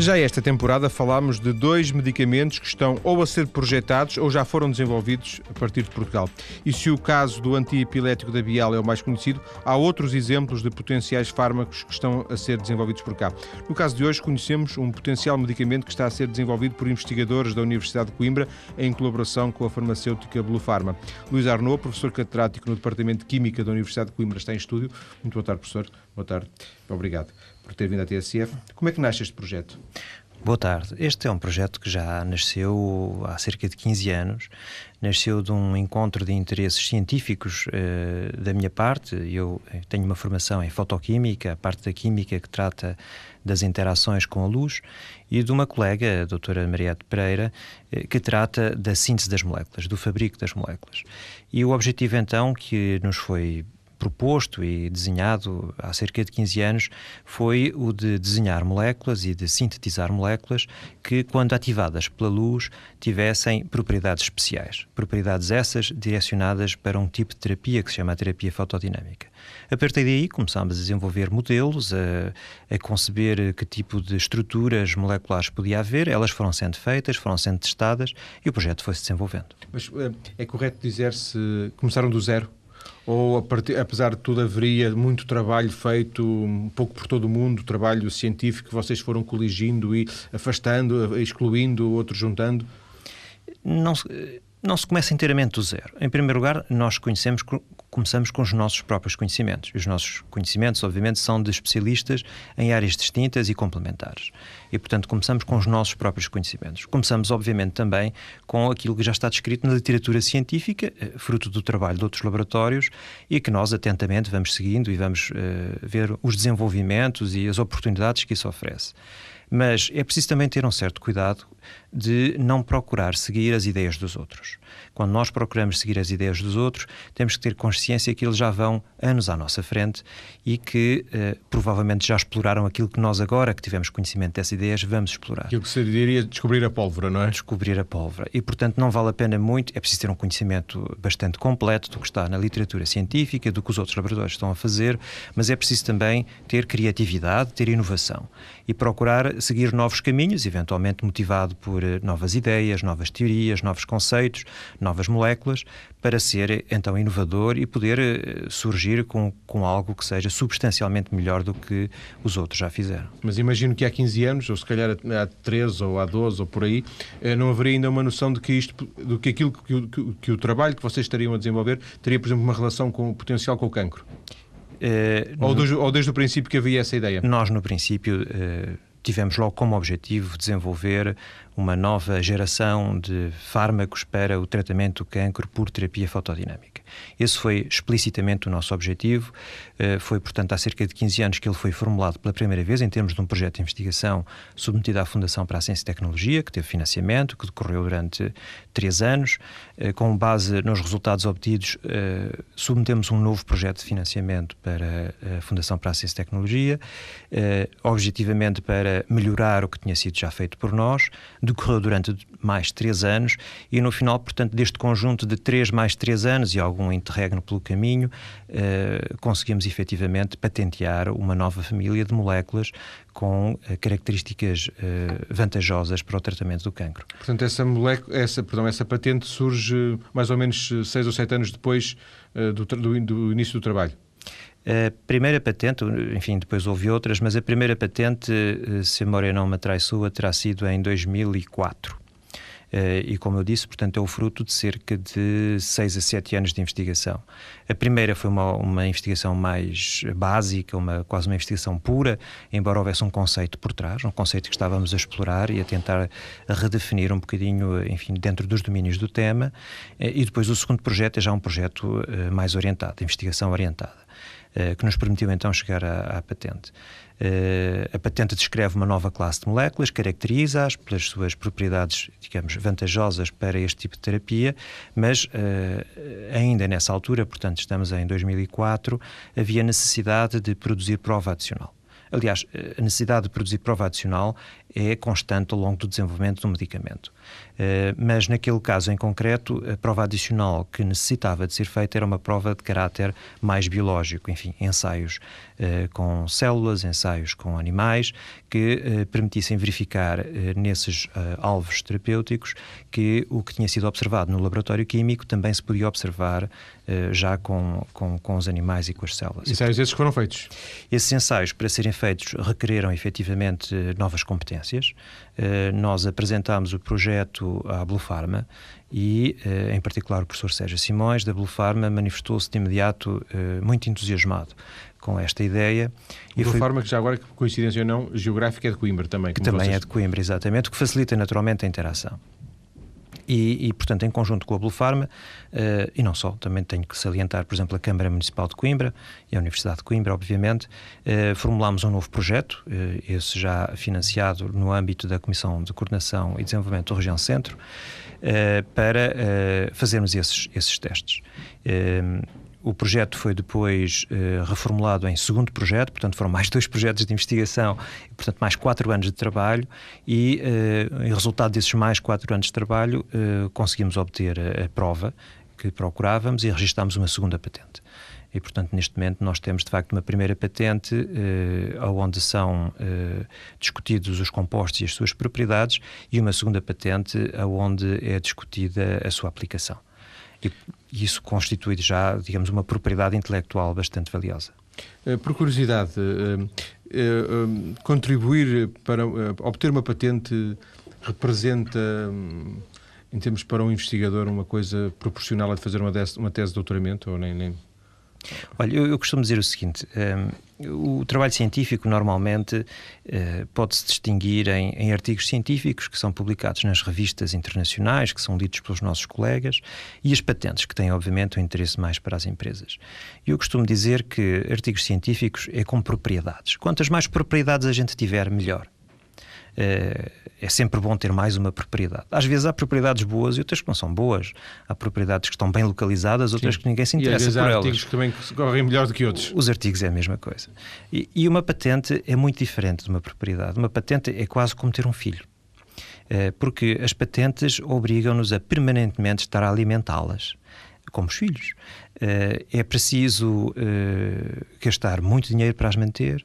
Já esta temporada falámos de dois medicamentos que estão ou a ser projetados ou já foram desenvolvidos a partir de Portugal. E se o caso do antiepilético da Bial é o mais conhecido, há outros exemplos de potenciais fármacos que estão a ser desenvolvidos por cá. No caso de hoje, conhecemos um potencial medicamento que está a ser desenvolvido por investigadores da Universidade de Coimbra em colaboração com a farmacêutica Blue Pharma. Luís Arnaud, professor catedrático no Departamento de Química da Universidade de Coimbra, está em estúdio. Muito boa tarde, professor. Boa tarde. Obrigado por ter vindo à TSF. Como é que nasce este projeto? Boa tarde. Este é um projeto que já nasceu há cerca de 15 anos. Nasceu de um encontro de interesses científicos uh, da minha parte. Eu tenho uma formação em fotoquímica, a parte da química que trata das interações com a luz, e de uma colega, a doutora Mariette Pereira, uh, que trata da síntese das moléculas, do fabrico das moléculas. E o objetivo então que nos foi proposto e desenhado há cerca de 15 anos foi o de desenhar moléculas e de sintetizar moléculas que, quando ativadas pela luz, tivessem propriedades especiais. Propriedades essas direcionadas para um tipo de terapia que se chama terapia fotodinâmica. A partir daí começámos a desenvolver modelos, a, a conceber que tipo de estruturas moleculares podia haver, elas foram sendo feitas, foram sendo testadas e o projeto foi se desenvolvendo. Mas é correto dizer-se começaram do zero? Ou, apesar de tudo, haveria muito trabalho feito um pouco por todo o mundo, trabalho científico que vocês foram coligindo e afastando, excluindo, outros juntando? Não se, não se começa inteiramente do zero. Em primeiro lugar, nós conhecemos começamos com os nossos próprios conhecimentos. Os nossos conhecimentos, obviamente, são de especialistas em áreas distintas e complementares. E, portanto, começamos com os nossos próprios conhecimentos. Começamos, obviamente, também com aquilo que já está descrito na literatura científica, eh, fruto do trabalho de outros laboratórios, e que nós atentamente vamos seguindo e vamos uh, ver os desenvolvimentos e as oportunidades que isso oferece. Mas é preciso também ter um certo cuidado de não procurar seguir as ideias dos outros. Quando nós procuramos seguir as ideias dos outros, temos que ter consciência que eles já vão anos à nossa frente e que eh, provavelmente já exploraram aquilo que nós agora, que tivemos conhecimento dessas ideias, vamos explorar. Aquilo que se diria descobrir a pólvora, não é? Descobrir a pólvora. E, portanto, não vale a pena muito, é preciso ter um conhecimento bastante completo do que está na literatura científica, do que os outros laboratórios estão a fazer, mas é preciso também ter criatividade, ter inovação e procurar seguir novos caminhos, eventualmente motivado por eh, novas ideias, novas teorias, novos conceitos, novas moléculas, para ser então inovador e poder eh, surgir com, com algo que seja substancialmente melhor do que os outros já fizeram. Mas imagino que há 15 anos, ou se calhar há 13 ou há 12 ou por aí, eh, não haveria ainda uma noção de que isto, do que aquilo que, que, que o trabalho que vocês estariam a desenvolver teria, por exemplo, uma relação com o potencial com o cancro. Uh, ou, do, ou, desde o princípio que havia essa ideia? Nós, no princípio, uh, tivemos logo como objetivo desenvolver uma nova geração de fármacos para o tratamento do cancro por terapia fotodinâmica. Esse foi explicitamente o nosso objetivo. Eh, foi, portanto, há cerca de 15 anos que ele foi formulado pela primeira vez em termos de um projeto de investigação submetido à Fundação para a Ciência e Tecnologia, que teve financiamento, que decorreu durante três anos. Eh, com base nos resultados obtidos, eh, submetemos um novo projeto de financiamento para a Fundação para a Ciência e Tecnologia, objetivamente para melhorar o que tinha sido já feito por nós, decorreu durante mais três anos e no final, portanto, deste conjunto de três mais três anos e algum interregno pelo caminho, eh, conseguimos efetivamente patentear uma nova família de moléculas com eh, características eh, vantajosas para o tratamento do cancro. Portanto, essa, molécula, essa, perdão, essa patente surge mais ou menos seis ou sete anos depois do, do, do início do trabalho. A primeira patente, enfim, depois houve outras, mas a primeira patente, eh, se a memória não me atraiçoa, terá sido em 2004. Uh, e como eu disse, portanto, é o fruto de cerca de 6 a 7 anos de investigação. A primeira foi uma, uma investigação mais básica, uma, quase uma investigação pura, embora houvesse um conceito por trás, um conceito que estávamos a explorar e a tentar redefinir um bocadinho, enfim, dentro dos domínios do tema. Uh, e depois o segundo projeto é já um projeto mais orientado, investigação orientada. Eh, que nos permitiu então chegar à, à patente. Uh, a patente descreve uma nova classe de moléculas, caracteriza-as pelas suas propriedades, digamos, vantajosas para este tipo de terapia, mas uh, ainda nessa altura, portanto, estamos em 2004, havia necessidade de produzir prova adicional. Aliás, a necessidade de produzir prova adicional é constante ao longo do desenvolvimento do medicamento. Uh, mas naquele caso em concreto, a prova adicional que necessitava de ser feita era uma prova de caráter mais biológico, enfim, ensaios uh, com células, ensaios com animais, que uh, permitissem verificar nesses alvos terapêuticos que o que tinha sido observado no laboratório químico também se podia observar já com, com, com, os animais e com as células. Ensaios esses foram feitos? Esses ensaios, para serem feitos, requereram efetivamente novas competências. Nós apresentámos o projeto à Blue Pharma e, em particular, o professor Sérgio Simões, da Blue Pharma, manifestou-se de imediato muito entusiasmado com esta ideia. E Blue foi... Pharma, que já agora, coincidência ou não, geográfica é de Coimbra também. Que também vocês... é de Coimbra, exatamente, o que facilita naturalmente a interação. E, e, portanto, em conjunto com a Blue Pharma, uh, e não só, também tenho que salientar, por exemplo, a Câmara Municipal de Coimbra e a Universidade de Coimbra, obviamente, uh, formulámos um novo projeto, uh, esse já financiado no âmbito da Comissão de Coordenação e Desenvolvimento da Região Centro, para fazermos esses, esses testes. O projeto foi depois uh, reformulado em segundo projeto, portanto foram mais dois projetos de investigação, portanto mais quatro anos de trabalho e, uh, em resultado desses mais quatro anos de trabalho, uh, conseguimos obter a, a, prova que procurávamos e registámos uma segunda patente. E, portanto, neste momento nós temos, de facto, uma primeira patente eh, onde são discutidos os compostos e as suas propriedades e uma segunda patente onde é discutida a sua aplicação. Isso constitui já, digamos, uma propriedade intelectual bastante valiosa. Eh, por curiosidade, eh, eh, contribuir para obter uma patente representa, em termos para um investigador, uma coisa proporcional a de fazer uma tese, uma tese de doutoramento ou nem, nem Olha, eu, eu costumo dizer o seguinte: um, o trabalho científico normalmente uh, pode-se distinguir em, em, artigos científicos que são publicados nas revistas internacionais, que são lidos pelos nossos colegas, e as patentes, que têm, obviamente, um interesse mais para as empresas. Eu costumo dizer que artigos científicos é com propriedades. Quantas mais propriedades a gente tiver, melhor. Eh, é sempre bom ter mais uma propriedade. Às vezes há propriedades boas e outras que não são boas. Há propriedades que estão bem localizadas, outras Sim. que ninguém se interessa e, por há elas. artigos que também correm melhor do que outros. Os artigos é a mesma coisa. E, e uma patente é muito diferente de uma propriedade. Uma patente é quase como ter um filho eh, porque as patentes obrigam-nos a permanentemente estar a alimentá-las, como os filhos. Eh, é preciso eh, gastar muito dinheiro para as manter,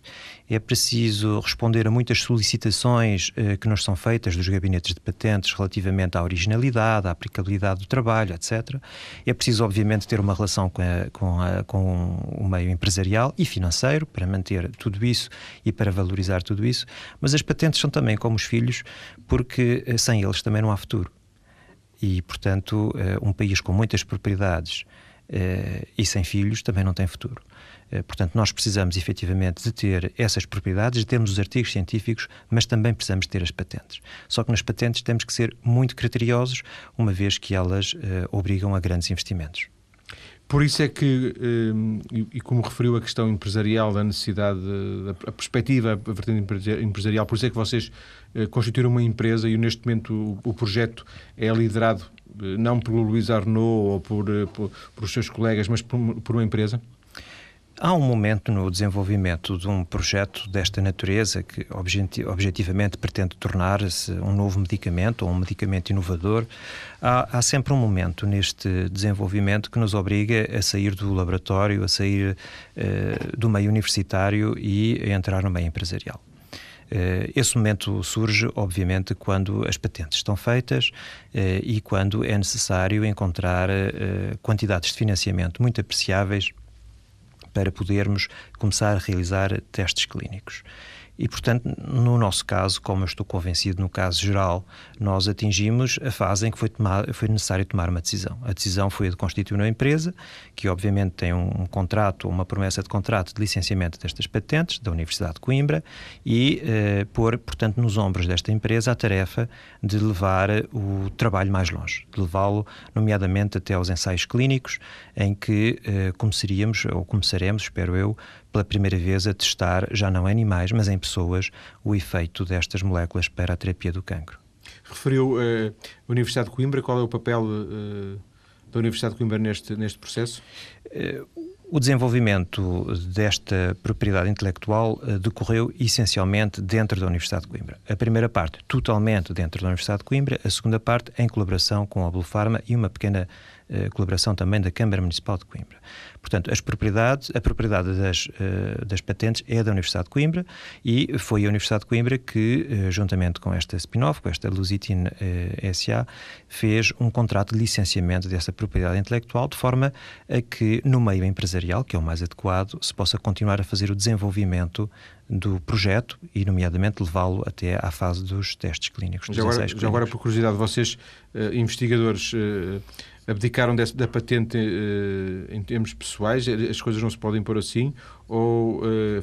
é preciso responder a muitas solicitações eh, que nos são feitas dos gabinetes de patentes relativamente à originalidade, à aplicabilidade do trabalho, etc. É preciso, obviamente, ter uma relação com, a, com, a, com o meio empresarial e financeiro para manter tudo isso e para valorizar tudo isso, mas as patentes são também como os filhos, porque sem eles também não há futuro. E, portanto, um país com muitas propriedades e sem filhos também não tem futuro. Eh, portanto, nós precisamos efetivamente de ter essas propriedades, de termos os artigos científicos, mas também precisamos ter as patentes. Só que nas patentes temos que ser muito criteriosos, uma vez que elas uh, obrigam a grandes investimentos. Por isso é que, e como referiu a questão empresarial, da necessidade, a perspectiva, a vertente empresarial, por isso é que vocês constituíram uma empresa e neste momento o projeto é liderado não pelo Luís Arnaud ou por, eh, por, por os seus colegas, mas por, por uma empresa? Há um momento no desenvolvimento de um projeto desta natureza que objetivamente pretende tornar-se um novo medicamento ou um medicamento inovador. Há, há, sempre um momento neste desenvolvimento que nos obriga a sair do laboratório, a sair uh, do meio universitário e a entrar no meio empresarial. Eh, esse momento surge, obviamente, quando as patentes estão feitas eh, e quando é necessário encontrar eh, quantidades de financiamento muito apreciáveis para podermos começar a realizar testes clínicos. E, portanto, no nosso caso, como eu estou convencido no caso geral, nós atingimos a fase em que foi, tomar, foi necessário tomar uma decisão. A decisão foi a de constituir uma empresa, que obviamente tem um, um contrato, uma promessa de contrato de licenciamento destas patentes da Universidade de Coimbra e eh, pôr, portanto, nos ombros desta empresa a tarefa de levar o trabalho mais longe, de levá-lo, nomeadamente, até aos ensaios clínicos, em que eh, começaríamos, ou começaremos, espero eu, pela primeira vez a testar, já não em animais, mas em pessoas, o efeito destas moléculas para a terapia do cancro. Referiu uh, a Universidade de Coimbra, qual é o papel uh, da Universidade de Coimbra neste, neste processo? Uh, O desenvolvimento desta propriedade intelectual decorreu essencialmente dentro da Universidade de Coimbra. A primeira parte, totalmente dentro da Universidade de Coimbra, a segunda parte, em colaboração com a Blue Pharma e uma pequena colaboração também da Câmara Municipal de Coimbra. Portanto, as propriedades, a propriedade das, uh, das patentes é da Universidade de Coimbra e foi a Universidade de Coimbra que, uh, juntamente com esta spin-off, com esta Lusitin SA, fez um contrato de licenciamento dessa propriedade intelectual de forma a que, no meio empresarial, que é o mais adequado, se possa continuar a fazer o desenvolvimento do projeto e, nomeadamente, levá-lo até à fase dos testes clínicos. Já agora, já agora, por curiosidade, vocês, investigadores, abdicaram desse, da patente uh, em termos pessoais? As coisas não se podem pôr assim? Ou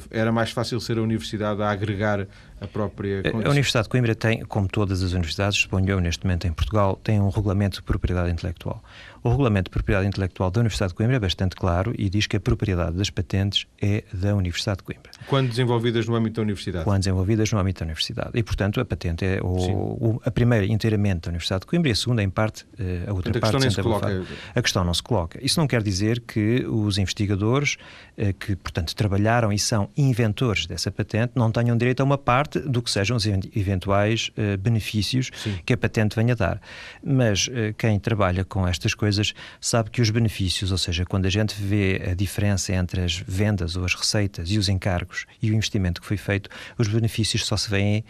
era mais fácil ser a universidade a agregar a própria... A Universidade de Coimbra tem, como todas as universidades, suponho eu, neste momento em Portugal, tem um regulamento de propriedade intelectual. O regulamento de propriedade intelectual da Universidade de Coimbra é bastante claro e diz que a propriedade das patentes é da Universidade de Coimbra. Quando desenvolvidas no âmbito da universidade? Quando desenvolvidas no âmbito da universidade. E, portanto, a patente é o, o, a primeira inteiramente da Universidade de Coimbra e a segunda, em parte, eh, a outra portanto, parte... A questão, nem se coloca... a questão não se coloca. Isso não quer dizer que os investigadores eh, que, portanto, trabalharam e são inventores dessa patente não tenham direito a uma parte do que sejam os eventuais uh, benefícios Sim. que a patente venha dar. Mas uh, quem trabalha com estas coisas sabe que os benefícios, ou seja, quando a gente vê a diferença entre as vendas ou as receitas e os encargos e o investimento que foi feito, os benefícios só se veem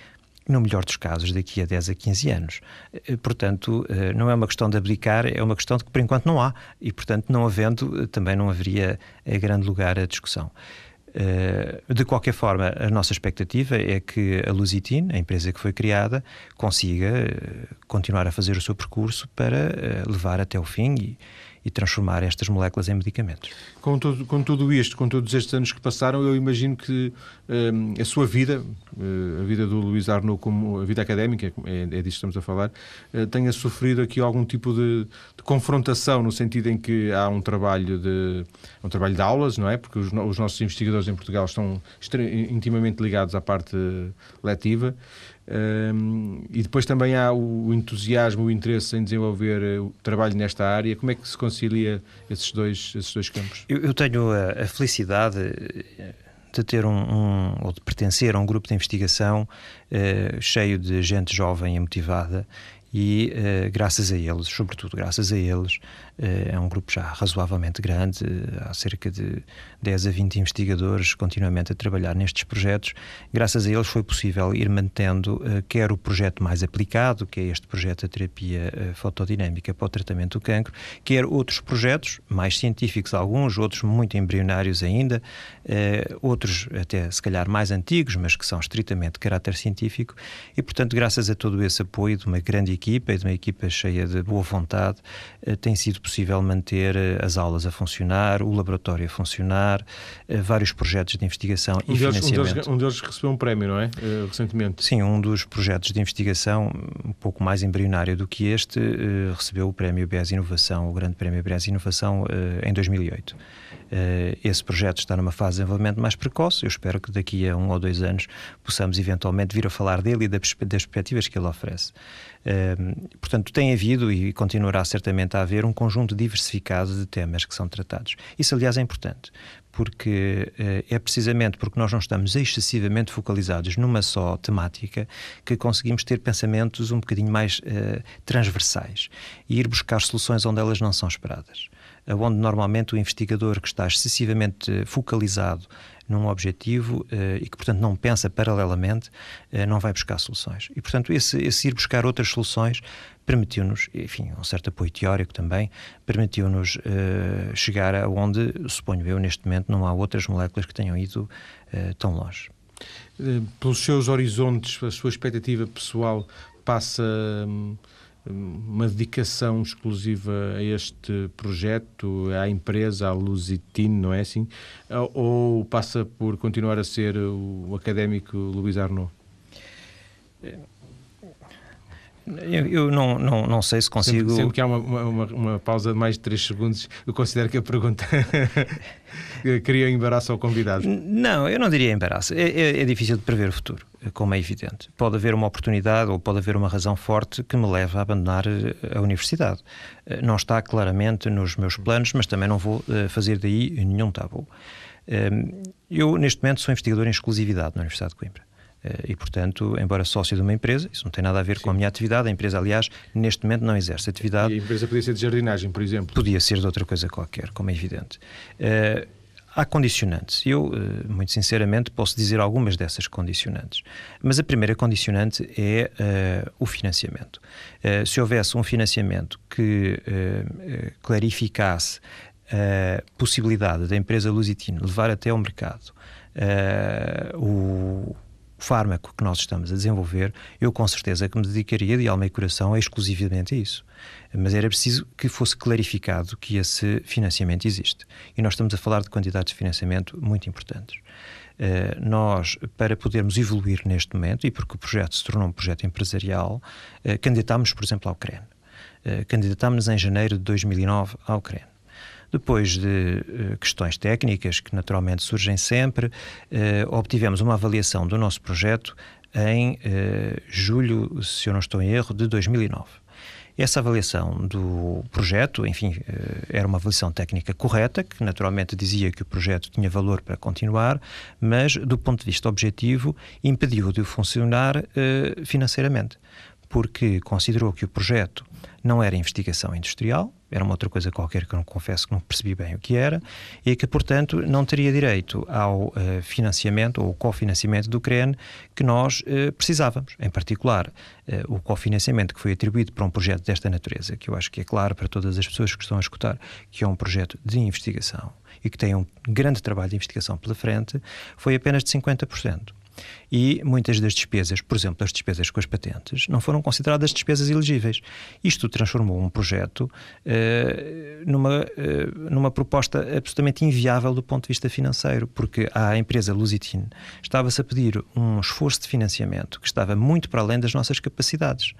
no melhor dos casos, daqui a 10 a 15 anos. Eh, portanto, não é uma questão de abdicar, é uma questão de que por enquanto não há. E, portanto, não havendo, também não haveria grande lugar à discussão. Eh, de qualquer forma, a nossa expectativa é que a Lusitin, a empresa que foi criada, consiga eh, continuar a fazer o seu percurso para eh, levar até o fim e, e transformar estas moléculas em medicamentos. Com tudo, com tudo isto, com todos estes anos que passaram, eu imagino que um, a sua vida, uh, a vida do Luís Arnaud, como a vida académica, é, é disso que estamos a falar, uh, tenha sofrido aqui algum tipo de, de, confrontação, no sentido em que há um trabalho de, um trabalho de aulas, não é? Porque os, os nossos investigadores em Portugal estão intimamente ligados à parte letiva. Um, e depois também há o entusiasmo, o interesse em desenvolver eh, o trabalho nesta área. Como é que se concilia esses dois, esses dois campos? Eu, eu tenho a, a, felicidade eh, de ter um, um, ou de pertencer a um grupo de investigação uh, cheio de gente jovem e motivada e uh, graças a eles, sobretudo graças a eles, é um grupo já razoavelmente grande, uh, há cerca de 10 a 20 investigadores continuamente a trabalhar nestes projetos. Graças a eles foi possível ir mantendo quer o projeto mais aplicado, que é este projeto da terapia fotodinâmica para o tratamento do cancro, quer outros projetos mais científicos, alguns, outros muito embrionários ainda, outros até se calhar mais antigos, mas que são estritamente de caráter científico, e portanto, graças a todo esse apoio de uma grande equipa e de uma equipa cheia de boa vontade, eh, tem sido possível manter eh, as aulas a funcionar, o laboratório a funcionar, eh, vários projetos de investigação um e deles, financiamento. Um deles, um deles, recebeu um prémio, não é? recentemente. Sim, um dos projetos de investigação, um pouco mais embrionário do que este, recebeu o prémio BES Inovação, o grande prémio BES Inovação, em 2008. Esse projeto está numa fase de desenvolvimento mais precoce. Eu espero que daqui a um ou dois anos possamos eventualmente vir a falar dele e das perspectivas que ele oferece portanto, tem havido e continuará certamente a haver um conjunto diversificado de temas que são tratados. Isso, aliás, é importante, porque uh, é precisamente porque nós não estamos excessivamente focalizados numa só temática que conseguimos ter pensamentos um bocadinho mais uh, transversais e ir buscar soluções onde elas não são esperadas. Onde normalmente o investigador que está excessivamente focalizado num objetivo uh, e que, portanto, não pensa paralelamente, uh, não vai buscar soluções. E, portanto, esse, esse ir buscar outras soluções permitiu-nos, enfim, um certo apoio teórico também, permitiu-nos uh, chegar a onde, suponho eu, neste momento, não há outras moléculas que tenham ido tão longe. Pelos seus horizontes, a sua expectativa pessoal passa. Hum uma dedicação exclusiva a este projeto, à empresa, à Lusitin, não é assim? Ou passa por continuar a ser o académico Luís Arnaud? Eu, eu não, não, não sei se consigo. Sempre, sempre que há uma, uma, uma, pausa de mais de 3 segundos, eu considero que a pergunta cria embaraço ao convidado. Não, eu não diria embaraço. É, é, é, difícil de prever o futuro, como é evidente. Pode haver uma oportunidade ou pode haver uma razão forte que me leve a abandonar eh, a universidade. Eh, não está claramente nos meus planos, mas também não vou eh, fazer daí nenhum tabu. Eu, neste momento, sou investigador em exclusividade na Universidade de Coimbra. Eh, e, portanto, embora sócio de uma empresa, isso não tem nada a ver Sim. com a minha atividade. A empresa, aliás, neste momento não exerce atividade. E a empresa podia ser de jardinagem, por exemplo? Podia ser de outra coisa qualquer, como é evidente. Uh, há condicionantes. Eu, uh, muito sinceramente, posso dizer algumas dessas condicionantes. Mas a primeira condicionante é uh, o financiamento. se houvesse um financiamento que clarificasse a possibilidade da empresa Lusitino levar até ao mercado o fármaco que nós estamos a desenvolver, eu com certeza que me dedicaria de alma e coração exclusivamente a isso. Mas era preciso que fosse clarificado que esse financiamento existe. E nós estamos a falar de quantidades de financiamento muito importantes. Uh, nós, para podermos evoluir neste momento, e porque o projeto se tornou um projeto empresarial, uh, candidatámos, por exemplo, ao CREN. Uh, candidatámos em janeiro de 2009 ao CREN. Depois de uh, questões técnicas, que naturalmente surgem sempre, uh, obtivemos uma avaliação do nosso projeto em uh, julho, se eu não estou em erro, de 2009. Essa avaliação do projeto, enfim, era uma avaliação técnica correta, que naturalmente dizia que o projeto tinha valor para continuar, mas do ponto de vista objetivo impediu de funcionar financeiramente, porque considerou que o projeto não era investigação industrial, era uma outra coisa qualquer que eu não confesso que não percebi bem o que era, e que, portanto, não teria direito ao uh, financiamento ou cofinanciamento do CREN que nós uh, precisávamos. Em particular, uh, o cofinanciamento que foi atribuído para um projeto desta natureza, que eu acho que é claro para todas as pessoas que estão a escutar, que é um projeto de investigação e que tem um grande trabalho de investigação pela frente, foi apenas de 50% e muitas das despesas, por exemplo, as despesas com as patentes, não foram consideradas despesas elegíveis. Isto transformou um projeto uh, numa, uh, numa proposta absolutamente inviável do ponto de vista financeiro, porque a empresa Lusitin estava-se a pedir um esforço de financiamento que estava muito para além das nossas capacidades.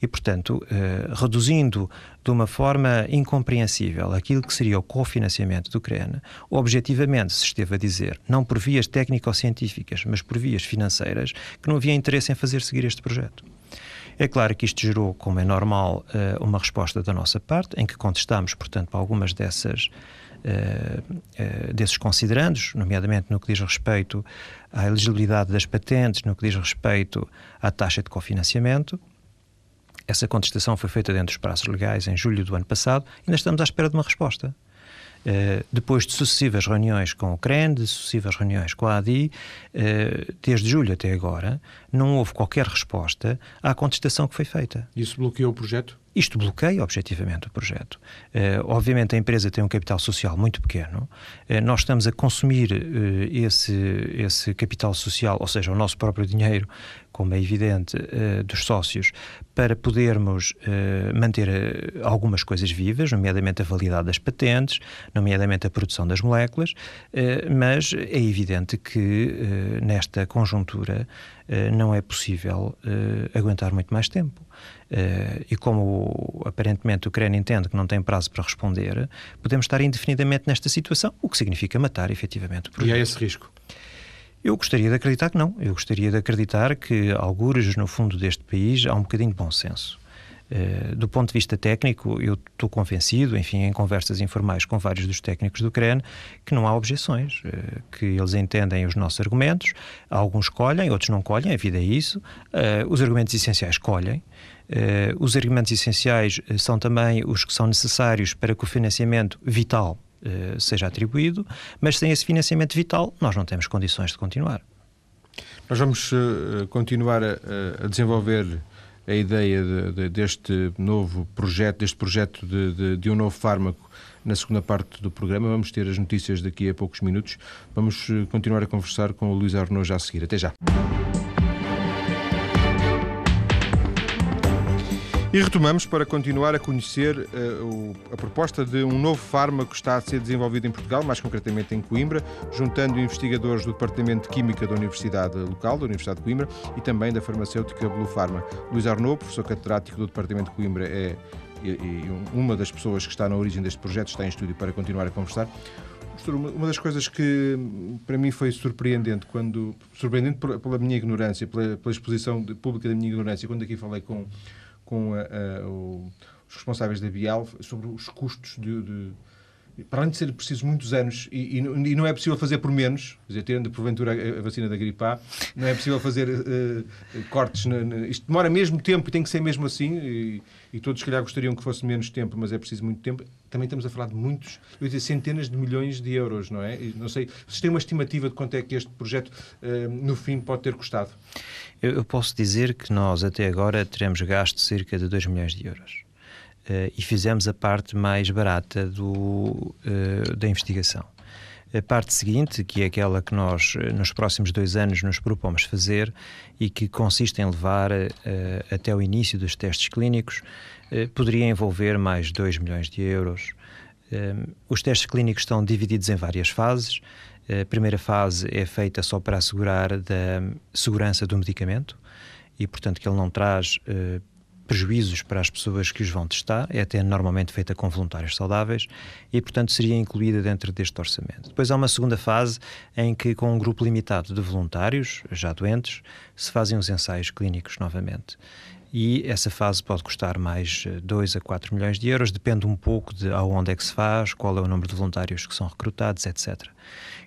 E, portanto, uh, reduzindo de uma forma incompreensível aquilo que seria o cofinanciamento do CREN, objetivamente se esteve a dizer, não por vias técnico-científicas, mas por vias financeiras, que não havia interesse em fazer seguir este projeto. É claro que isto gerou, como é normal, eh, uma resposta da nossa parte, em que contestámos, portanto, algumas dessas, uh, uh, desses considerandos, nomeadamente no que diz respeito à elegibilidade das patentes, no que diz respeito à taxa de cofinanciamento. Essa contestação foi feita dentro dos prazos legais em julho do ano passado e ainda estamos à espera de uma resposta. Uh, depois de sucessivas reuniões com o CREN, de sucessivas reuniões com a ADI, uh, desde julho até agora, não houve qualquer resposta à contestação que foi feita. Isso bloqueou o projeto? Isto bloqueia objetivamente o projeto. Uh, obviamente a empresa tem um capital social muito pequeno. Uh, nós estamos a consumir uh, esse, esse capital social, ou seja, o nosso próprio dinheiro, como é evidente, dos sócios, para podermos manter algumas coisas vivas, nomeadamente a validade das patentes, nomeadamente a produção das moléculas, mas é evidente que nesta conjuntura não é possível aguentar muito mais tempo. Uh, e como aparentemente o CREN entende que não tem prazo para responder, podemos estar indefinidamente nesta situação, o que significa matar efetivamente o projeto. E há esse risco? Eu gostaria de acreditar que não. Eu gostaria de acreditar que, algures no fundo deste país, há um bocadinho de bom senso. Uh, do ponto de vista técnico, eu estou convencido, enfim, em conversas informais com vários dos técnicos do CREN, que não há objeções, uh, que eles entendem os nossos argumentos, alguns colhem, outros não colhem, a vida é isso, uh, os argumentos essenciais colhem, os argumentos essenciais são também os que são necessários para que o financiamento vital uh, seja atribuído, mas sem esse financiamento vital nós não temos condições de continuar. Nós vamos continuar a, a, desenvolver a ideia de, de, deste novo projeto, deste projeto de, de, um novo fármaco na segunda parte do programa. Vamos ter as notícias daqui a poucos minutos. Vamos continuar a conversar com o Luís Arnaud já a seguir. Até já. E retomamos para continuar a conhecer uh, o, a proposta de um novo fármaco que está a ser desenvolvido em Portugal, mais concretamente em Coimbra, juntando investigadores do Departamento de Química da Universidade Local, da Universidade de Coimbra, e também da farmacêutica Blue Pharma. Luís Arnaud, professor catedrático do Departamento de Coimbra, é e, e uma das pessoas que está na origem deste projeto, está em estúdio para continuar a conversar. Uma das coisas que para mim foi surpreendente quando surpreendente pela minha ignorância, pela, pela exposição pública da minha ignorância, quando aqui falei com com a, a, o, os responsáveis da Bial sobre os custos de, de para além de ser preciso muitos anos e, e, não é possível fazer por menos, dizer, tendo porventura a, a, vacina da gripe A, não é possível fazer uh, cortes. Na, na, isto demora mesmo tempo e tem que ser mesmo assim. E, e, todos, se calhar, gostariam que fosse menos tempo, mas é preciso muito tempo. Também estamos a falar de muitos, eu dizer, centenas de milhões de euros, não é? E não sei, vocês têm uma estimativa de quanto é que este projeto, uh, no fim, pode ter custado? Eu, eu posso dizer que nós, até agora, teremos gasto cerca de 2 milhões de euros. Uh, e fizemos a parte mais barata do, uh, da investigação. A parte seguinte, que é aquela que nós, eh, nos próximos dois anos, nos propomos fazer e que consiste em levar uh, até o início dos testes clínicos, poderia envolver mais 2 milhões de euros. os testes clínicos estão divididos em várias fases. A primeira fase é feita só para assegurar da segurança do medicamento e, portanto, que ele não traz prejuízos para as pessoas que os vão testar, é até normalmente feita com voluntários saudáveis e, portanto, seria incluída dentro deste orçamento. Depois há uma segunda fase em que, com um grupo limitado de voluntários, já doentes, se fazem os ensaios clínicos novamente e essa fase pode custar mais 2 a 4 milhões de euros, depende um pouco de aonde é que se faz, qual é o número de voluntários que são recrutados, etc.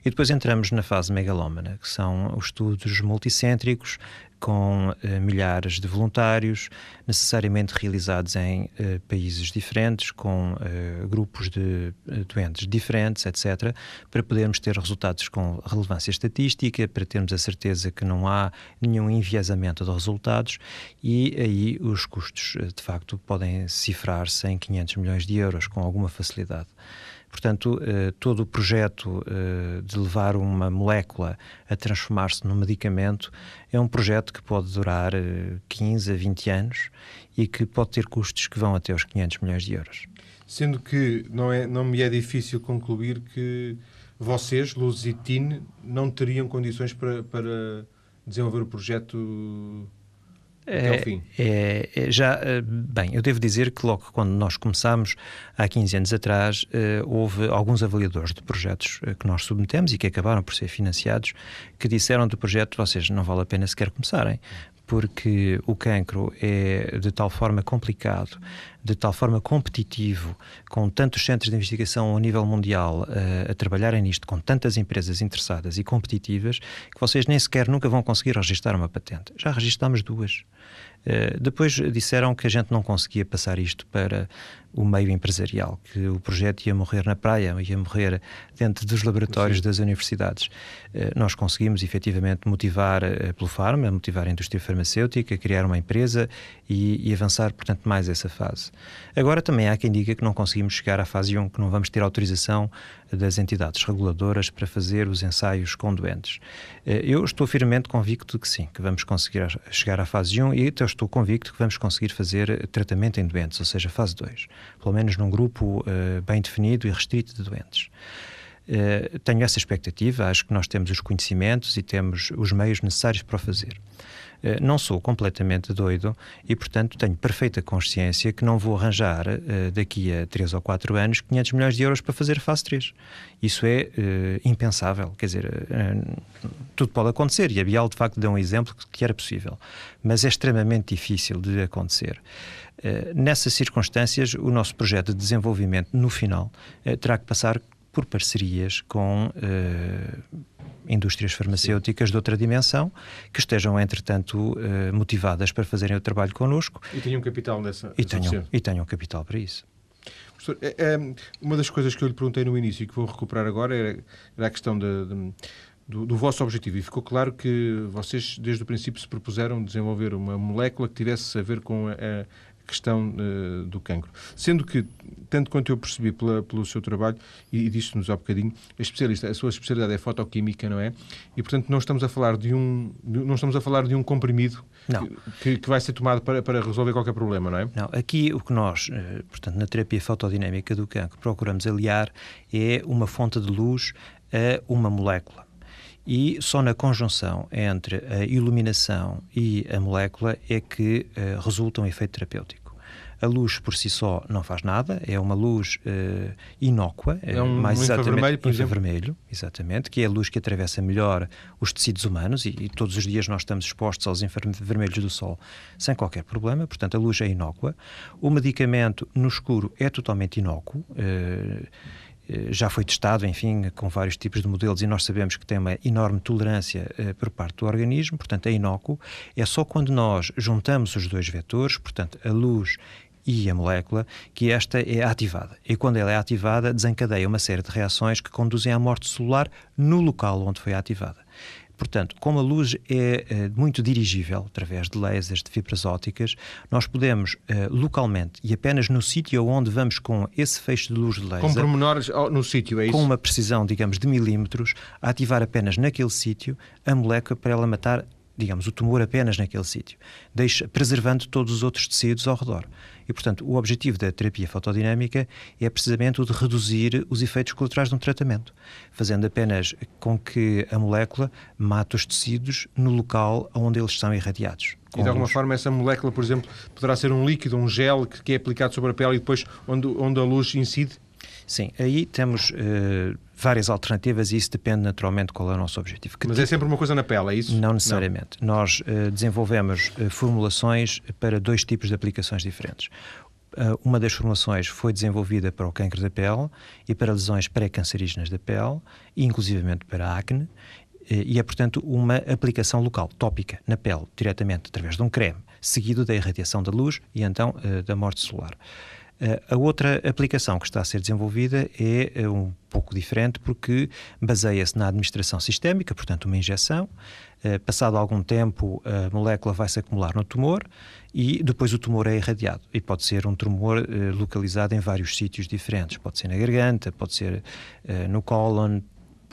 E depois entramos na fase megalómana, que são os estudos multicêntricos, com uh, milhares de voluntários, necessariamente realizados em uh, países diferentes, com uh, grupos de doentes diferentes, etc., para podermos ter resultados com relevância estatística, para termos a certeza que não há nenhum enviesamento de resultados e aí os custos, de facto, podem cifrar-se em 500 milhões de euros com alguma facilidade. Portanto, eh, todo o projeto eh, de levar uma molécula a transformar-se num medicamento é um projeto que pode durar 15 eh, a 20 anos e que pode ter custos que vão até os 500 milhões de euros. Sendo que não, é, não me é difícil concluir que vocês, Luz e TIN, não teriam condições para, para desenvolver o projeto é. É, é, já, eh, bem, eu devo dizer que logo quando nós começámos, há 15 anos atrás, uh, houve alguns avaliadores de projetos uh, que nós submetemos e que acabaram por ser financiados, que disseram do projeto, vocês não vale a pena sequer começarem, porque o cancro é de tal forma complicado, de tal forma competitivo, com tantos centros de investigação ao nível mundial uh, a trabalharem nisto, com tantas empresas interessadas e competitivas, que vocês nem sequer nunca vão conseguir registrar uma patente. Já registramos duas. Uh, depois disseram que a gente não conseguia passar isto para o meio empresarial, que o projeto ia morrer na praia, ia morrer dentro dos laboratórios Sim. das universidades. Uh, nós conseguimos efetivamente motivar a Pelo Pharma, motivar a indústria farmacêutica, criar uma empresa e, e avançar, portanto, mais essa fase. Agora também há quem diga que não conseguimos chegar à fase 1, que não vamos ter autorização das entidades reguladoras para fazer os ensaios com doentes. Eh, eu estou firmemente convicto de que sim, que vamos conseguir chegar à fase 1 e então estou convicto que vamos conseguir fazer tratamento em doentes, ou seja, fase 2, pelo menos num grupo uh, bem definido e restrito de doentes. Uh, tenho essa expectativa, acho que nós temos os conhecimentos e temos os meios necessários para o fazer. Eh, não sou completamente doido e, portanto, tenho perfeita consciência que não vou arranjar eh, daqui a 3 ou 4 anos 500 milhões de euros para fazer fase 3. Isso é impensável. Quer dizer, tudo pode acontecer e a Bial, de facto, deu um exemplo que era possível, mas é extremamente difícil de acontecer. Uh, nessas circunstâncias, o nosso projeto de desenvolvimento, no final, terá que passar por parcerias com indústrias farmacêuticas Sim. de outra dimensão que estejam, entretanto, eh, motivadas para fazerem o trabalho connosco. E tenham capital nessa. E tenham, e tenham capital para isso. Professor, é, é, uma das coisas que eu lhe perguntei no início e que vou recuperar agora era, a questão de, de, do, do, vosso objetivo. E ficou claro que vocês, desde o princípio, se propuseram desenvolver uma molécula que tivesse a ver com a questão uh, do cancro. Sendo que, tanto quanto eu percebi pela, pelo seu trabalho, e, e disse-nos há bocadinho, a especialista, a sua especialidade é fotoquímica, não é? E, portanto, não estamos a falar de um, não estamos a falar de um comprimido que, que, vai ser tomado para, para resolver qualquer problema, não é? Não, aqui o que nós, eh, portanto, na terapia fotodinâmica do cancro, procuramos aliar é uma fonte de luz a uma molécula. E só na conjunção entre a iluminação e a molécula é que uh, resulta um efeito terapêutico. A luz por si só não faz nada, é uma luz uh, inócua, é um, mais um exatamente infravermelho, exatamente, que é a luz que atravessa melhor os tecidos humanos e, e, todos os dias nós estamos expostos aos infravermelhos do sol sem qualquer problema, portanto a luz é inócua. O medicamento no escuro é totalmente inócuo. Uh, já foi testado, enfim, com vários tipos de modelos e nós sabemos que tem uma enorme tolerância uh, por parte do organismo, portanto é inócuo. É só quando nós juntamos os dois vetores, portanto a luz e a molécula, que esta é ativada. E quando ela é ativada, desencadeia uma série de reações que conduzem à morte celular no local onde foi ativada. Portanto, como a luz é, é muito dirigível através de lasers, de fibras ópticas, nós podemos eh, localmente e apenas no sítio onde vamos com esse feixe de luz de laser. Com pormenores no sítio, é isso? Com uma precisão, digamos, de milímetros, ativar apenas naquele sítio a molécula para ela matar digamos, o tumor apenas naquele sítio, deixa, preservando todos os outros tecidos ao redor. E, portanto, o objetivo da terapia fotodinâmica é precisamente o de reduzir os efeitos colaterais de um tratamento, fazendo apenas com que a molécula mate os tecidos no local onde eles são irradiados. E de alguma forma essa molécula, por exemplo, poderá ser um líquido, um gel que, que é aplicado sobre a pele e depois onde, onde a luz incide? Sim, aí temos uh, várias alternativas e isso depende naturalmente qual é o nosso objetivo. Que Mas é sempre uma coisa na pele, é isso? Não necessariamente. Não. Nós uh, desenvolvemos uh, formulações para dois tipos de aplicações diferentes. uma das formulações foi desenvolvida para o câncer da pele e para lesões pré-cancerígenas da pele, e inclusivamente para a acne, e é, portanto, uma aplicação local, tópica, na pele, diretamente através de um creme, seguido da irradiação da luz e então da morte celular. Eh, a outra aplicação que está a ser desenvolvida é eh, um pouco diferente porque baseia-se na administração sistémica, portanto, uma injeção. Eh, passado algum tempo, a molécula vai se acumular no tumor e depois o tumor é irradiado. E pode ser um tumor localizado em vários sítios diferentes. Pode ser na garganta, pode ser no cólon,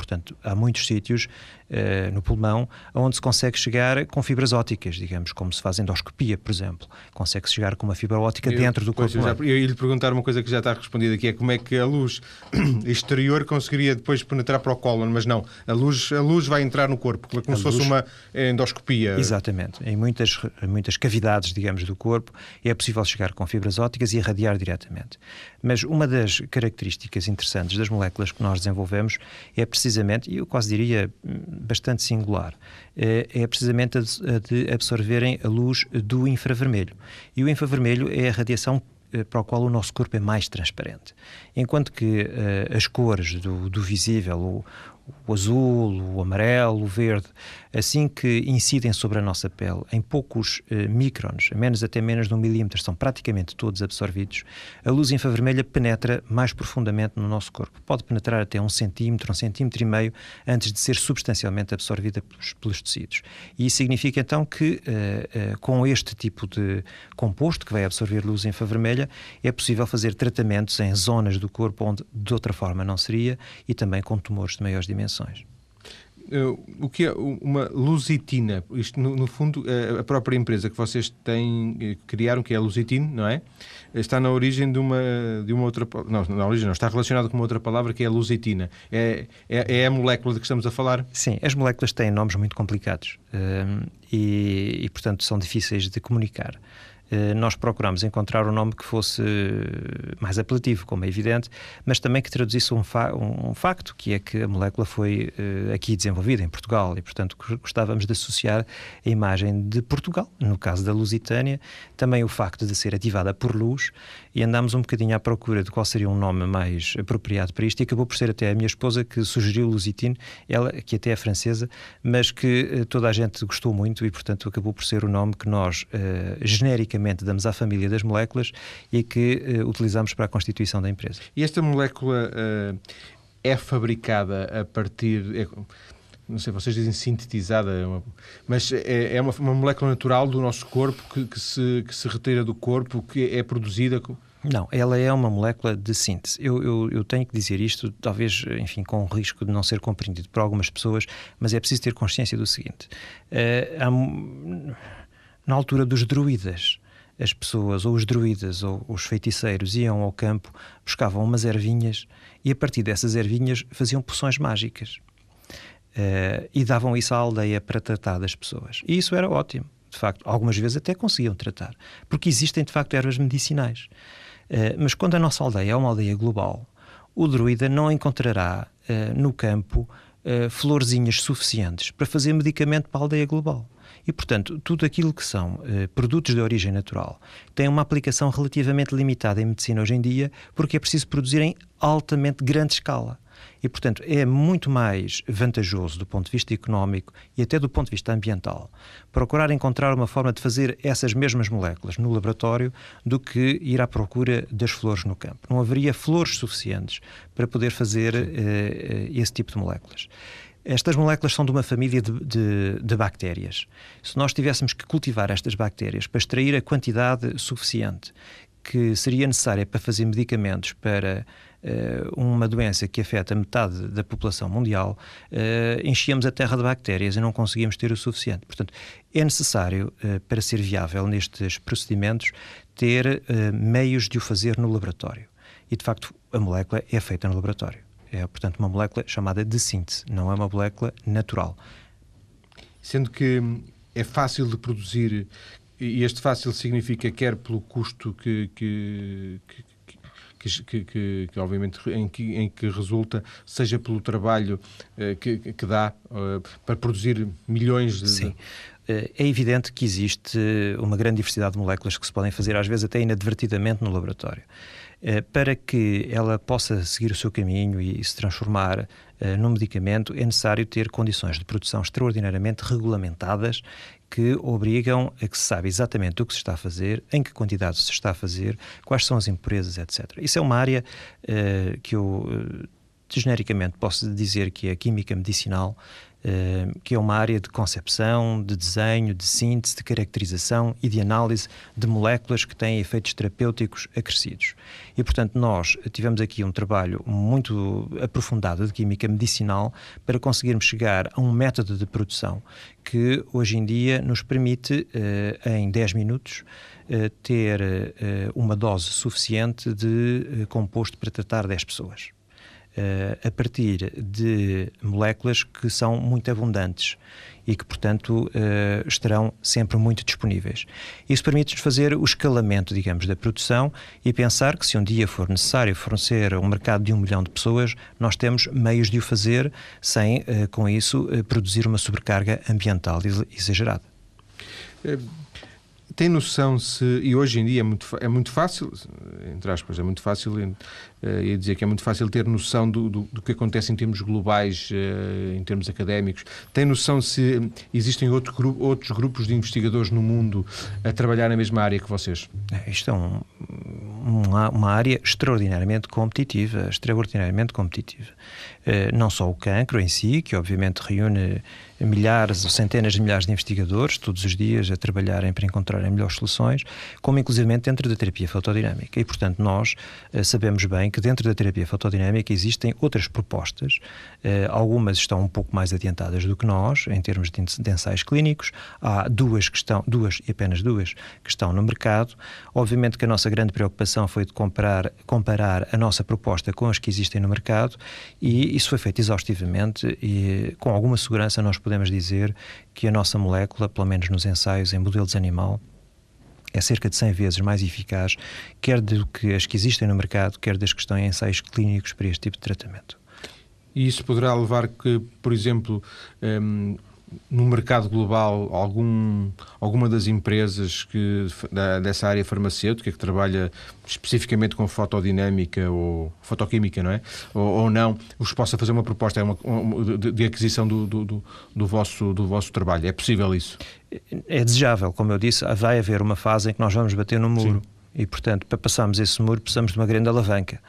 Portanto, há muitos sítios uh, no pulmão onde se consegue chegar com fibras ópticas, digamos, como se faz endoscopia, por exemplo. Consegue-se chegar com uma fibra óptica eu, dentro do corpo. Eu, já, eu ia lhe perguntar uma coisa que já está respondida aqui, é como é que a luz exterior conseguiria depois penetrar para o cólon, mas não, a luz, a luz vai entrar no corpo, como a se luz, fosse uma endoscopia. Exatamente. Em muitas, muitas cavidades, digamos, do corpo é possível chegar com fibras ópticas e irradiar diretamente. Mas uma das características interessantes das moléculas que nós desenvolvemos é precisamente, e eu quase diria bastante singular, é, é precisamente a de absorverem a luz do infravermelho. E o infravermelho é a radiação eh, para o qual o nosso corpo é mais transparente. Enquanto que uh, as cores do, do visível, o, o azul, o amarelo, o verde, assim que incidem sobre a nossa pele em poucos eh, microns, menos até menos de um milímetro, são praticamente todos absorvidos, a luz infravermelha penetra mais profundamente no nosso corpo. Pode penetrar até um centímetro, um centímetro e meio, antes de ser substancialmente absorvida pelos, pelos tecidos. E isso significa então que eh, eh, com este tipo de composto que vai absorver luz infravermelha, é possível fazer tratamentos em zonas do corpo onde de outra forma não seria e também com tumores de maiores dimensões. Uh, o que é uma lusitina? Isto, no, no, fundo, eh, a própria empresa que vocês têm, eh, criaram, que é a Lusitine, não é? Está na origem de uma, de uma outra. Não, na origem não, está relacionado com uma outra palavra que é a lusitina. É, é, é a molécula de que estamos a falar? Sim, as moléculas têm nomes muito complicados uh, e, e, portanto, são difíceis de comunicar. Eh, nós procuramos encontrar um nome que fosse mais apelativo, como é evidente, mas também que traduzisse um, fa um facto, que é que a molécula foi uh, aqui desenvolvida, em Portugal, e portanto gostávamos de associar a imagem de Portugal, no caso da Lusitânia, também o facto de ser ativada por luz, e andámos um bocadinho à procura de qual seria um nome mais apropriado para isto, e acabou por ser até a minha esposa que sugeriu Lusitine, ela que até é francesa, mas que uh, toda a gente gostou muito, e portanto acabou por ser o nome que nós, uh, genericamente, damos à família das moléculas e que uh, utilizamos para a constituição da empresa. E esta molécula uh, é fabricada a partir. É, não sei, vocês dizem sintetizada, é mas é, é uma, uma, molécula natural do nosso corpo que, que, se, que se retira do corpo, que é produzida. Não, ela é uma molécula de síntese. Eu, eu, eu, tenho que dizer isto, talvez, enfim, com o risco de não ser compreendido por algumas pessoas, mas é preciso ter consciência do seguinte: uh, na altura dos druidas, as pessoas, ou os druidas, ou os feiticeiros, iam ao campo, buscavam umas ervinhas e a partir dessas ervinhas faziam poções mágicas. Uh, e davam isso à aldeia para tratar das pessoas. E isso era ótimo. De facto, algumas vezes até conseguiam tratar, porque existem de facto ervas medicinais. Uh, mas quando a nossa aldeia é uma aldeia global, o druida não encontrará uh, no campo florzinhas suficientes para fazer medicamento para a aldeia global. E, portanto, tudo aquilo que são eh, produtos de origem natural tem uma aplicação relativamente limitada em medicina hoje em dia, porque é preciso produzir em altamente grande escala. E, portanto, é muito mais vantajoso do ponto de vista económico e até do ponto de vista ambiental procurar encontrar uma forma de fazer essas mesmas moléculas no laboratório do que ir à procura das flores no campo. Não haveria flores suficientes para poder fazer uh, esse tipo de moléculas. Estas moléculas são de uma família de, de, de, bactérias. Se nós tivéssemos que cultivar estas bactérias para extrair a quantidade suficiente que seria necessária para fazer medicamentos para uh, uma doença que afeta metade da população mundial, uh, enchíamos a terra de bactérias e não conseguíamos ter o suficiente. Portanto, é necessário, uh, para ser viável nestes procedimentos, ter meios de o fazer no laboratório. E, de facto, a molécula é feita no laboratório. É, portanto, uma molécula chamada de síntese, não é uma molécula natural. Sendo que é fácil de produzir, e este fácil significa quer pelo custo que, que, que, que, que, que, obviamente em que, em que resulta, seja pelo trabalho uh, que, que dá uh, para produzir milhões de. Sim. Eh, é evidente que existe uma grande diversidade de moléculas que se podem fazer, às vezes até inadvertidamente, no laboratório. Eh, para que ela possa seguir o seu caminho e se transformar uh, num medicamento, é necessário ter condições de produção extraordinariamente regulamentadas que obrigam a que se saiba exatamente o que se está a fazer, em que quantidade se está a fazer, quais são as empresas, etc. Isso é uma área uh, que eu, uh, genericamente, posso dizer que é a química medicinal que é uma área de concepção, de desenho, de síntese, de caracterização e de análise de moléculas que têm efeitos terapêuticos acrescidos. E, portanto, nós tivemos aqui um trabalho muito aprofundado de química medicinal para conseguirmos chegar a um método de produção que hoje em dia nos permite, uh, em 10 minutos, uh, ter uma dose suficiente de composto para tratar 10 pessoas. Eh, a partir de moléculas que são muito abundantes e que, portanto, uh, estarão sempre muito disponíveis. Isso permite-nos fazer o escalamento, digamos, da produção e pensar que se um dia for necessário fornecer um mercado de um milhão de pessoas, nós temos meios de o fazer sem, uh, com isso, produzir uma sobrecarga ambiental exagerada. Tem noção se, e hoje em dia é muito, é muito fácil, entre aspas, é muito fácil, uh, ia dizer que é muito fácil ter noção do, do, do que acontece em termos globais, uh, em termos académicos. Tem noção se existem outro outros grupos de investigadores no mundo a trabalhar na mesma área que vocês? É, isto é um, uma, uma área extraordinariamente competitiva, extraordinariamente competitiva. Uh, não só o cancro em si, que obviamente reúne milhares ou centenas de milhares de investigadores todos os dias a trabalharem para encontrarem melhores soluções, como inclusive dentro da terapia fotodinâmica. E, portanto, nós uh, sabemos bem que dentro da terapia fotodinâmica existem outras propostas, uh, algumas estão um pouco mais adiantadas do que nós, em termos de ensaios clínicos, há duas que estão, duas e apenas duas, que estão no mercado. Obviamente que a nossa grande preocupação foi de comparar, comparar a nossa proposta com as que existem no mercado e isso foi feito exaustivamente e com alguma segurança nós podemos podemos dizer que a nossa molécula, pelo menos nos ensaios em modelos animal, é cerca de 100 vezes mais eficaz, quer do que as que existem no mercado, quer das que estão em ensaios clínicos para este tipo de tratamento. E isso poderá levar que, por exemplo, hum, no mercado global algum, alguma das empresas que, da, dessa área farmacêutica que trabalha especificamente com fotodinâmica ou fotoquímica, não é? Ou, ou não, vos possa fazer uma proposta uma, uma, de, de, aquisição do, do, do, do, vosso, do vosso trabalho. É possível isso? É desejável, como eu disse, vai haver uma fase em que nós vamos bater no muro. Sim. E, portanto, para passarmos esse muro, precisamos de uma grande alavanca.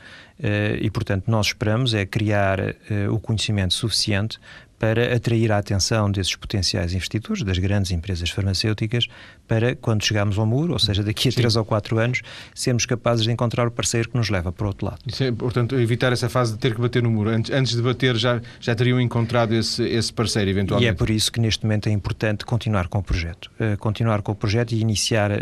Eh, e, portanto, nós esperamos é criar eh, o conhecimento suficiente para atrair a atenção desses potenciais investidores, das grandes empresas farmacêuticas, para quando chegarmos ao muro, ou seja, daqui a Sim. três ou quatro anos, sermos capazes de encontrar o parceiro que nos leva para o outro lado. É, portanto, evitar essa fase de ter que bater no muro. Antes, antes de bater, já, já teriam encontrado esse, esse parceiro, eventualmente. E é por isso que neste momento é importante continuar com o projeto. Uh, continuar com o projeto e iniciar uh,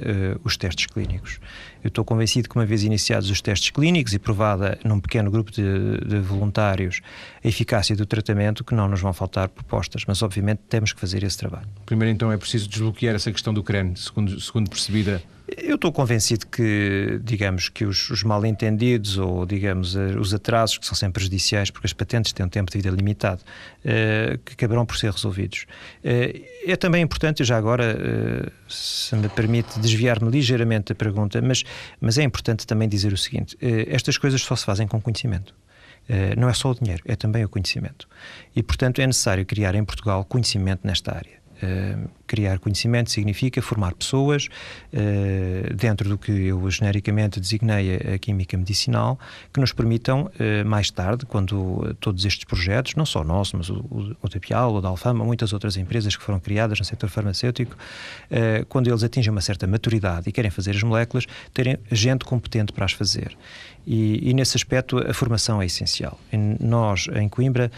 os testes clínicos. Eu estou convencido que, uma vez iniciados os testes clínicos e provada num pequeno grupo de, de, voluntários a eficácia do tratamento, que não nos vão faltar propostas, mas obviamente temos que fazer esse trabalho. Primeiro, então, é preciso desbloquear essa questão do crânio, segundo, segundo percebida eu estou convencido que, digamos, que os, os mal-entendidos ou, digamos, eh, os atrasos que são sempre prejudiciais, porque as patentes têm um tempo de vida limitado, uh, que acabarão por ser resolvidos. Uh, é também importante, já agora, uh, se me permite desviar-me ligeiramente da pergunta, mas, mas é importante também dizer o seguinte: estas coisas só se fazem com conhecimento. não é só o dinheiro, é também o conhecimento. E, portanto, é necessário criar em Portugal conhecimento nesta área. Uh, criar conhecimento significa formar pessoas uh, dentro do que eu genericamente designei a, química medicinal que nos permitam uh, mais tarde, quando todos estes projetos, não só nosso, mas o, o, o da Pial, o da Alfama, muitas outras empresas que foram criadas no setor farmacêutico, quando eles atingem uma certa maturidade e querem fazer as moléculas, terem gente competente para as fazer. E, e, nesse aspecto a formação é essencial. Nós, em Coimbra,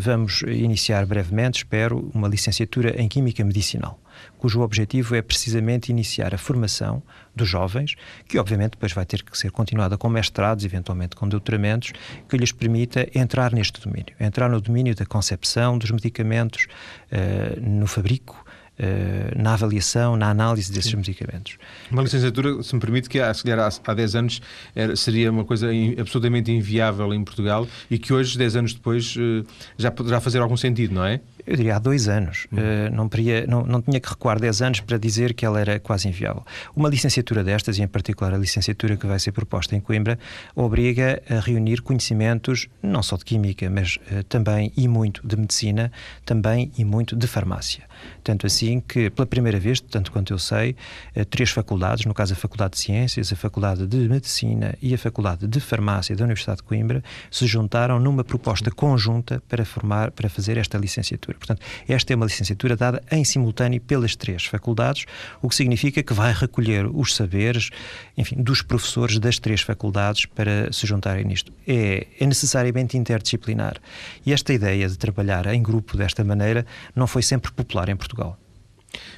vamos iniciar brevemente, espero, uma licenciatura em Química Medicinal, cujo objetivo é precisamente iniciar a formação dos jovens, que obviamente depois vai ter que ser continuada com mestrados, eventualmente com doutoramentos, que lhes permita entrar neste domínio, entrar no domínio da concepção dos medicamentos, uh, no fabrico, eh, na avaliação, na análise desses Sim. medicamentos. Uma licenciatura, se me permite, que há, há, há 10 anos era, seria uma coisa in, absolutamente inviável em Portugal e que hoje, 10 anos depois, eh, já poderá fazer algum sentido, não é? Eu diria há dois anos. Hum. Uh, não, poderia, não, não tinha que recuar 10 anos para dizer que ela era quase inviável. Uma licenciatura destas, e em particular a licenciatura que vai ser proposta em Coimbra, obriga a reunir conhecimentos não só de química, mas uh, também e muito de medicina, também e muito de farmácia. Tanto assim que, pela primeira vez, tanto quanto eu sei, uh, três faculdades, no caso a Faculdade de Ciências, a Faculdade de Medicina e a Faculdade de Farmácia da Universidade de Coimbra, se juntaram numa proposta conjunta para formar, para fazer esta licenciatura. Portanto, esta é uma licenciatura dada em simultâneo pelas três faculdades, o que significa que vai recolher os saberes, enfim, dos professores das três faculdades para se juntarem nisto. É, é necessariamente interdisciplinar. E esta ideia de trabalhar em grupo desta maneira não foi sempre popular em Portugal.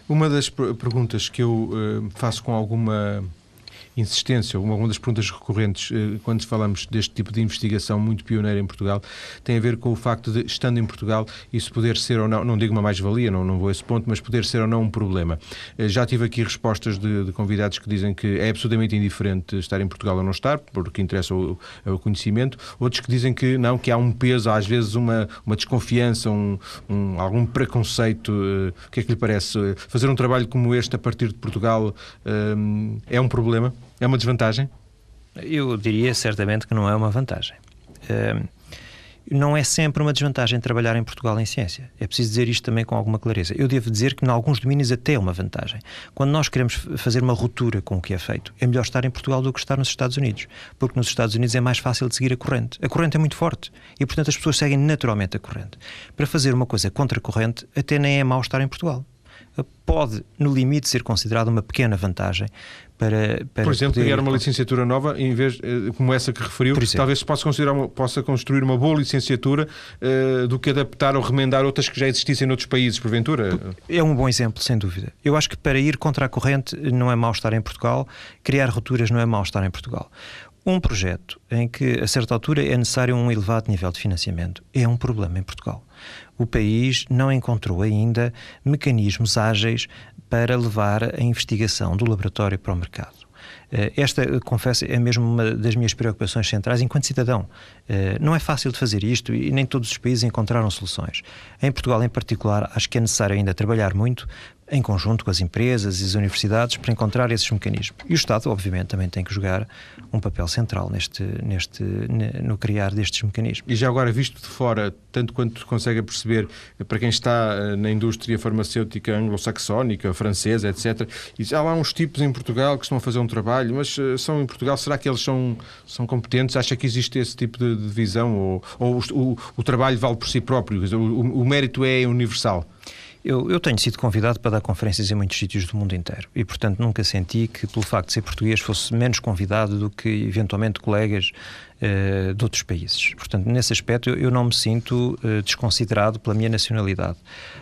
Uma das perguntas que eu uh, faço com alguma insistência, uma das perguntas recorrentes eh, quando falamos deste tipo de investigação muito pioneira em Portugal, tem a ver com o facto de, estando em Portugal, isso poder ser ou não, não digo uma mais-valia, não, não vou a esse ponto, mas poder ser ou não um problema. Eh, já tive aqui respostas de, de convidados que dizem que é absolutamente indiferente estar em Portugal ou não estar, porque interessa o, o conhecimento, outros que dizem que não, que há um peso, às vezes uma, uma desconfiança, um, um algum preconceito. Eh, o que é que lhe parece? Fazer um trabalho como este a partir de Portugal é um problema? É uma desvantagem? Eu diria certamente que não é uma vantagem. Uh, não é sempre uma desvantagem trabalhar em Portugal em ciência. É preciso dizer isto também com alguma clareza. Eu devo dizer que, em alguns domínios, até é uma vantagem. Quando nós queremos fazer uma ruptura com o que é feito, é melhor estar em Portugal do que estar nos Estados Unidos. Porque nos Estados Unidos é mais fácil de seguir a corrente. A corrente é muito forte e, portanto, as pessoas seguem naturalmente a corrente. Para fazer uma coisa contra a corrente, até nem é mau estar em Portugal pode, no limite, ser considerada uma pequena vantagem para, para Por exemplo, poder... criar uma licenciatura nova, em vez, eh, como essa que referiu, talvez se possa, considerar uma, possa construir uma boa licenciatura uh, do que adaptar ou remendar outras que já existissem noutros países, porventura? É um bom exemplo, sem dúvida. Eu acho que para ir contra a corrente não é mau estar em Portugal, criar rupturas não é mau estar em Portugal. Um projeto em que, a certa altura, é necessário um elevado nível de financiamento é um problema em Portugal. O país não encontrou ainda mecanismos ágeis para levar a investigação do laboratório para o mercado. Eh, esta, confesso, é mesmo uma das minhas preocupações centrais enquanto cidadão. Eh, não é fácil de fazer isto e nem todos os países encontraram soluções. Em Portugal, em particular, acho que é necessário ainda trabalhar muito em conjunto com as empresas e as universidades para encontrar esses mecanismos. E o Estado, obviamente, também tem que jogar um papel central neste, neste, no criar destes mecanismos. E já agora, visto de fora, tanto quanto consegue perceber, para quem está eh, na indústria farmacêutica anglo-saxónica, francesa, etc., há uns tipos em Portugal que estão a fazer um trabalho mas uh, são em Portugal, será que eles são, são competentes? Acha que existe esse tipo de, de visão? Ou, ou o, o, o, trabalho vale por si próprio? O, o mérito é universal? Eu, eu, tenho sido convidado para dar conferências em muitos sítios do mundo inteiro. E, portanto, nunca senti que, pelo facto de ser português, fosse menos convidado do que, eventualmente, colegas uh, de outros países. Portanto, nesse aspecto, eu, eu não me sinto uh, desconsiderado pela minha nacionalidade.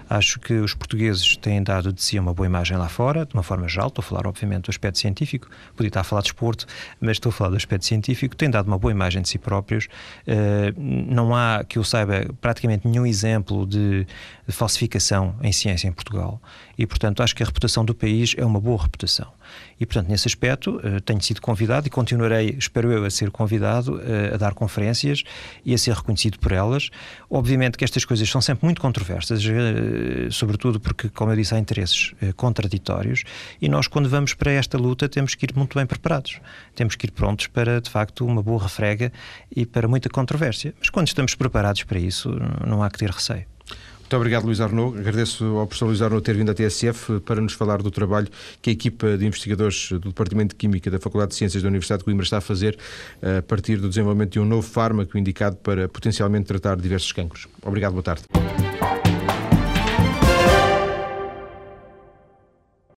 Acho que os portugueses têm dado de si uma boa imagem lá fora, de uma forma geral. Estou a falar, obviamente, do aspecto científico, podia estar a falar de esporte, mas estou a falar do aspecto científico. Têm dado uma boa imagem de si próprios. Uh, não há, que eu saiba, praticamente nenhum exemplo de, de falsificação em ciência em Portugal. E, portanto, acho que a reputação do país é uma boa reputação. E, portanto, nesse aspecto, uh, tenho sido convidado e continuarei, espero eu, a ser convidado uh, a dar conferências e a ser reconhecido por elas. Obviamente que estas coisas são sempre muito controversas, uh, sobretudo porque, como eu disse, há interesses contraditórios e nós, quando vamos para esta luta, temos que ir muito bem preparados. Temos que ir prontos para, de facto, uma boa refrega e para muita controvérsia. Mas quando estamos preparados para isso, não há que ter receio. Muito obrigado, Luís Arnaud. Agradeço ao professor Luís Arnaud ter vindo à TSF para nos falar do trabalho que a equipa de investigadores do Departamento de Química da Faculdade de Ciências da Universidade de Coimbra está a fazer eh, a partir do desenvolvimento de um novo fármaco indicado para potencialmente tratar diversos cancros. Obrigado, boa tarde.